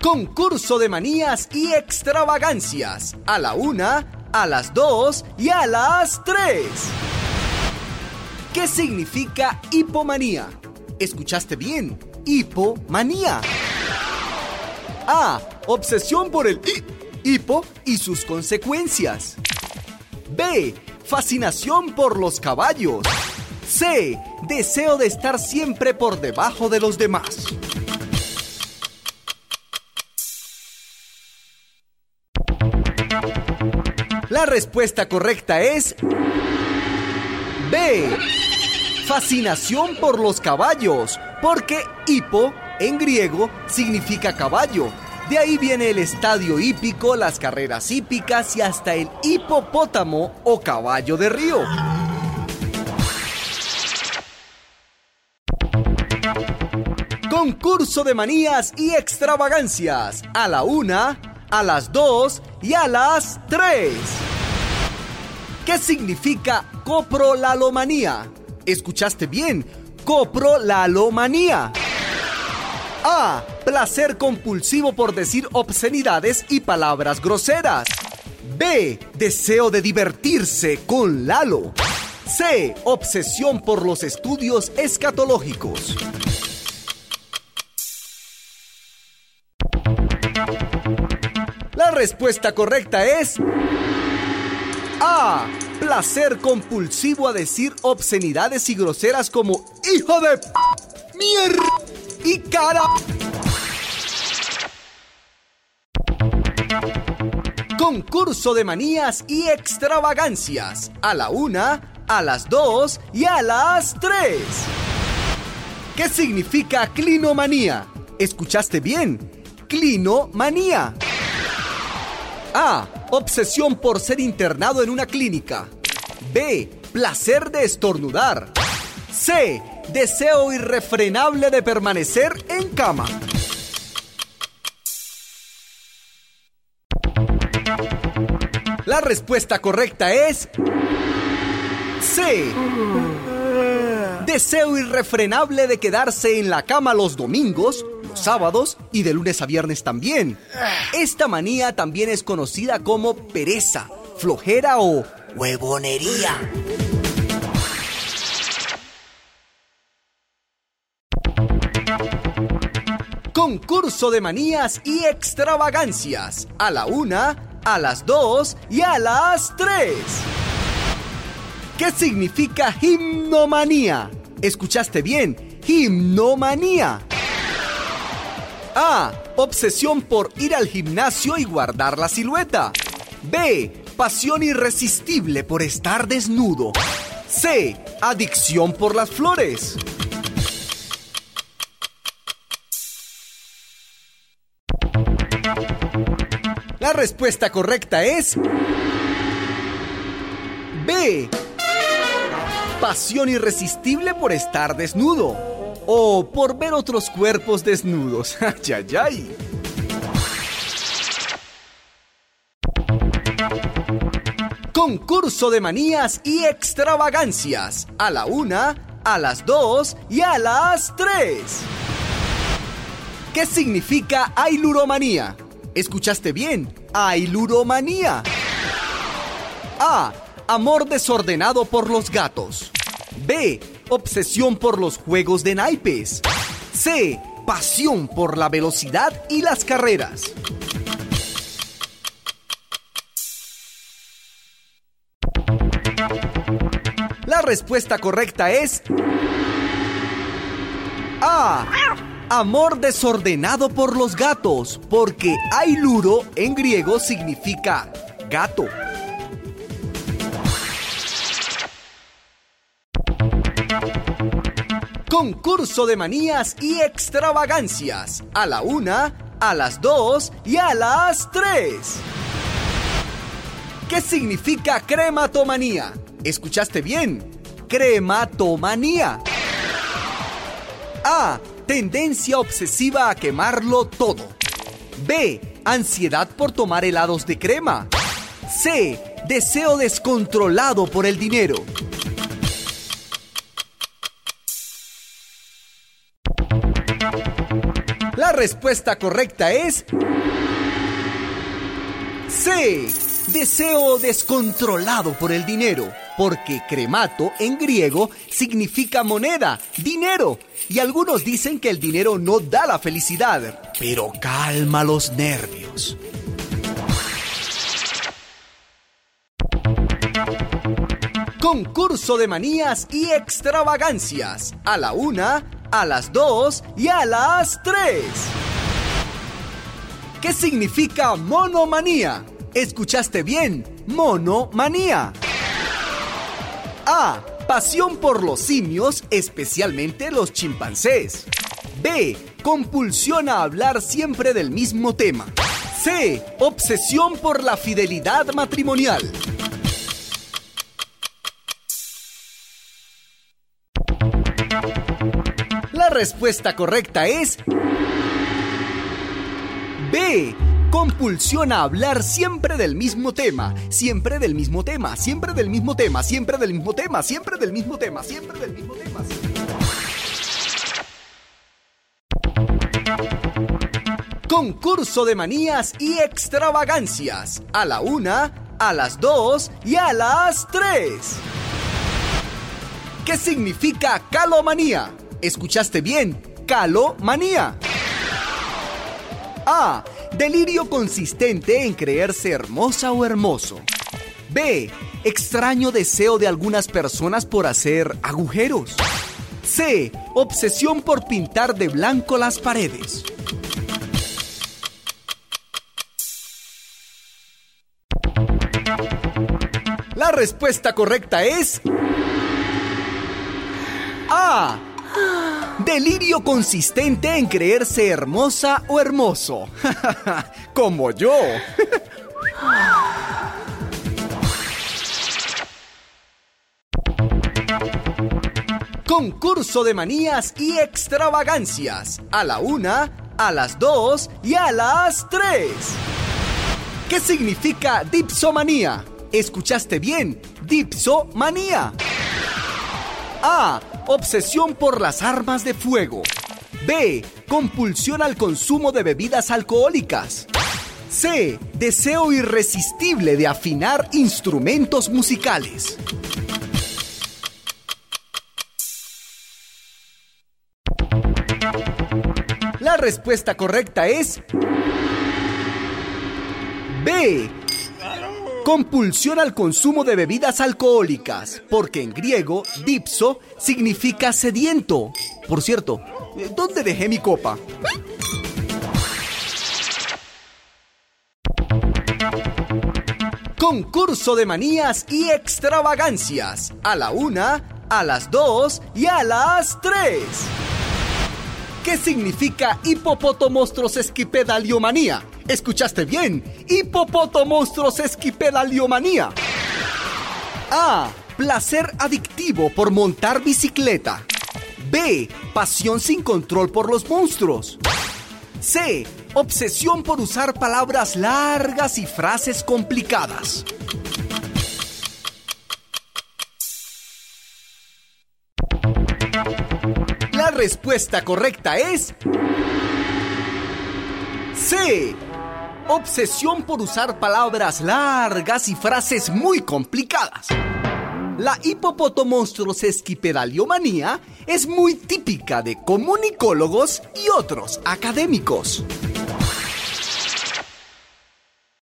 Concurso de manías y extravagancias. A la una, a las dos y a las tres. ¿Qué significa hipomanía? ¿Escuchaste bien? Hipomanía. A. Obsesión por el hipo y sus consecuencias. B. Fascinación por los caballos. C. Deseo de estar siempre por debajo de los demás. La respuesta correcta es B. Fascinación por los caballos, porque hipo en griego significa caballo. De ahí viene el estadio hípico, las carreras hípicas y hasta el hipopótamo o caballo de río. Concurso de manías y extravagancias. A la una, a las dos y a las tres. ¿Qué significa coprolalomanía? ¿Escuchaste bien? Coprolalomanía. A. Placer compulsivo por decir obscenidades y palabras groseras. B. Deseo de divertirse con Lalo. C. Obsesión por los estudios escatológicos. Respuesta correcta es A. Placer compulsivo a decir obscenidades y groseras como hijo de mierda y cara. Concurso de manías y extravagancias. A la una, a las dos y a las tres. ¿Qué significa clinomanía? ¿Escuchaste bien? Clinomanía. A. Obsesión por ser internado en una clínica. B. Placer de estornudar. C. Deseo irrefrenable de permanecer en cama. La respuesta correcta es C. Deseo irrefrenable de quedarse en la cama los domingos, sábados y de lunes a viernes también. Esta manía también es conocida como pereza, flojera o huevonería. Concurso de manías y extravagancias. A la una, a las dos y a las tres. ¿Qué significa gimnomanía? ¿Escuchaste bien? Gimnomanía. A. Obsesión por ir al gimnasio y guardar la silueta. B. Pasión irresistible por estar desnudo. C. Adicción por las flores. La respuesta correcta es B. Pasión irresistible por estar desnudo o por ver otros cuerpos desnudos. ¡Ay, ay, ay! Concurso de manías y extravagancias. A la una, a las dos y a las tres. ¿Qué significa ailuromanía? ¿Escuchaste bien? Ailuromanía. A. Amor desordenado por los gatos. B. Obsesión por los juegos de naipes. C. Pasión por la velocidad y las carreras. La respuesta correcta es A. Amor desordenado por los gatos, porque ailuro en griego significa gato. Concurso de manías y extravagancias. A la una, a las dos y a las tres. ¿Qué significa crematomanía? ¿Escuchaste bien? Crematomanía. A. Tendencia obsesiva a quemarlo todo. B. Ansiedad por tomar helados de crema. C. Deseo descontrolado por el dinero. Respuesta correcta es... C. Deseo descontrolado por el dinero, porque cremato en griego significa moneda, dinero. Y algunos dicen que el dinero no da la felicidad, pero calma los nervios. Concurso de manías y extravagancias. A la una, a las dos y a las tres. ¿Qué significa monomanía? Escuchaste bien, monomanía. A. Pasión por los simios, especialmente los chimpancés. B. Compulsión a hablar siempre del mismo tema. C. Obsesión por la fidelidad matrimonial. La respuesta correcta es B. Compulsión a hablar siempre del mismo tema, siempre del mismo tema, siempre del mismo tema, siempre del mismo tema, siempre del mismo tema, siempre del mismo tema. Concurso de manías y extravagancias. A la una, a las dos y a las tres. ¿Qué significa calomanía? ¿Escuchaste bien? Calomanía. A. Delirio consistente en creerse hermosa o hermoso. B. Extraño deseo de algunas personas por hacer agujeros. C. Obsesión por pintar de blanco las paredes. La respuesta correcta es... A. Delirio consistente en creerse hermosa o hermoso. Como yo. Concurso de manías y extravagancias. A la una, a las dos y a las tres. ¿Qué significa dipsomanía? ¿Escuchaste bien? Dipsomanía. A. Obsesión por las armas de fuego. B. Compulsión al consumo de bebidas alcohólicas. C. Deseo irresistible de afinar instrumentos musicales. La respuesta correcta es B compulsión al consumo de bebidas alcohólicas, porque en griego dipso significa sediento. Por cierto, ¿dónde dejé mi copa? Concurso de manías y extravagancias. A la una, a las dos y a las tres. ¿Qué significa hipopotomostros esquipedaliomanía? ¿Escuchaste bien? Hipopotomostros esquipedaliomanía. A. Placer adictivo por montar bicicleta. B. Pasión sin control por los monstruos. C. Obsesión por usar palabras largas y frases complicadas. La respuesta correcta es... C. Obsesión por usar palabras largas y frases muy complicadas. La hipopotomonstrosesquipedaliomanía es muy típica de comunicólogos y otros académicos.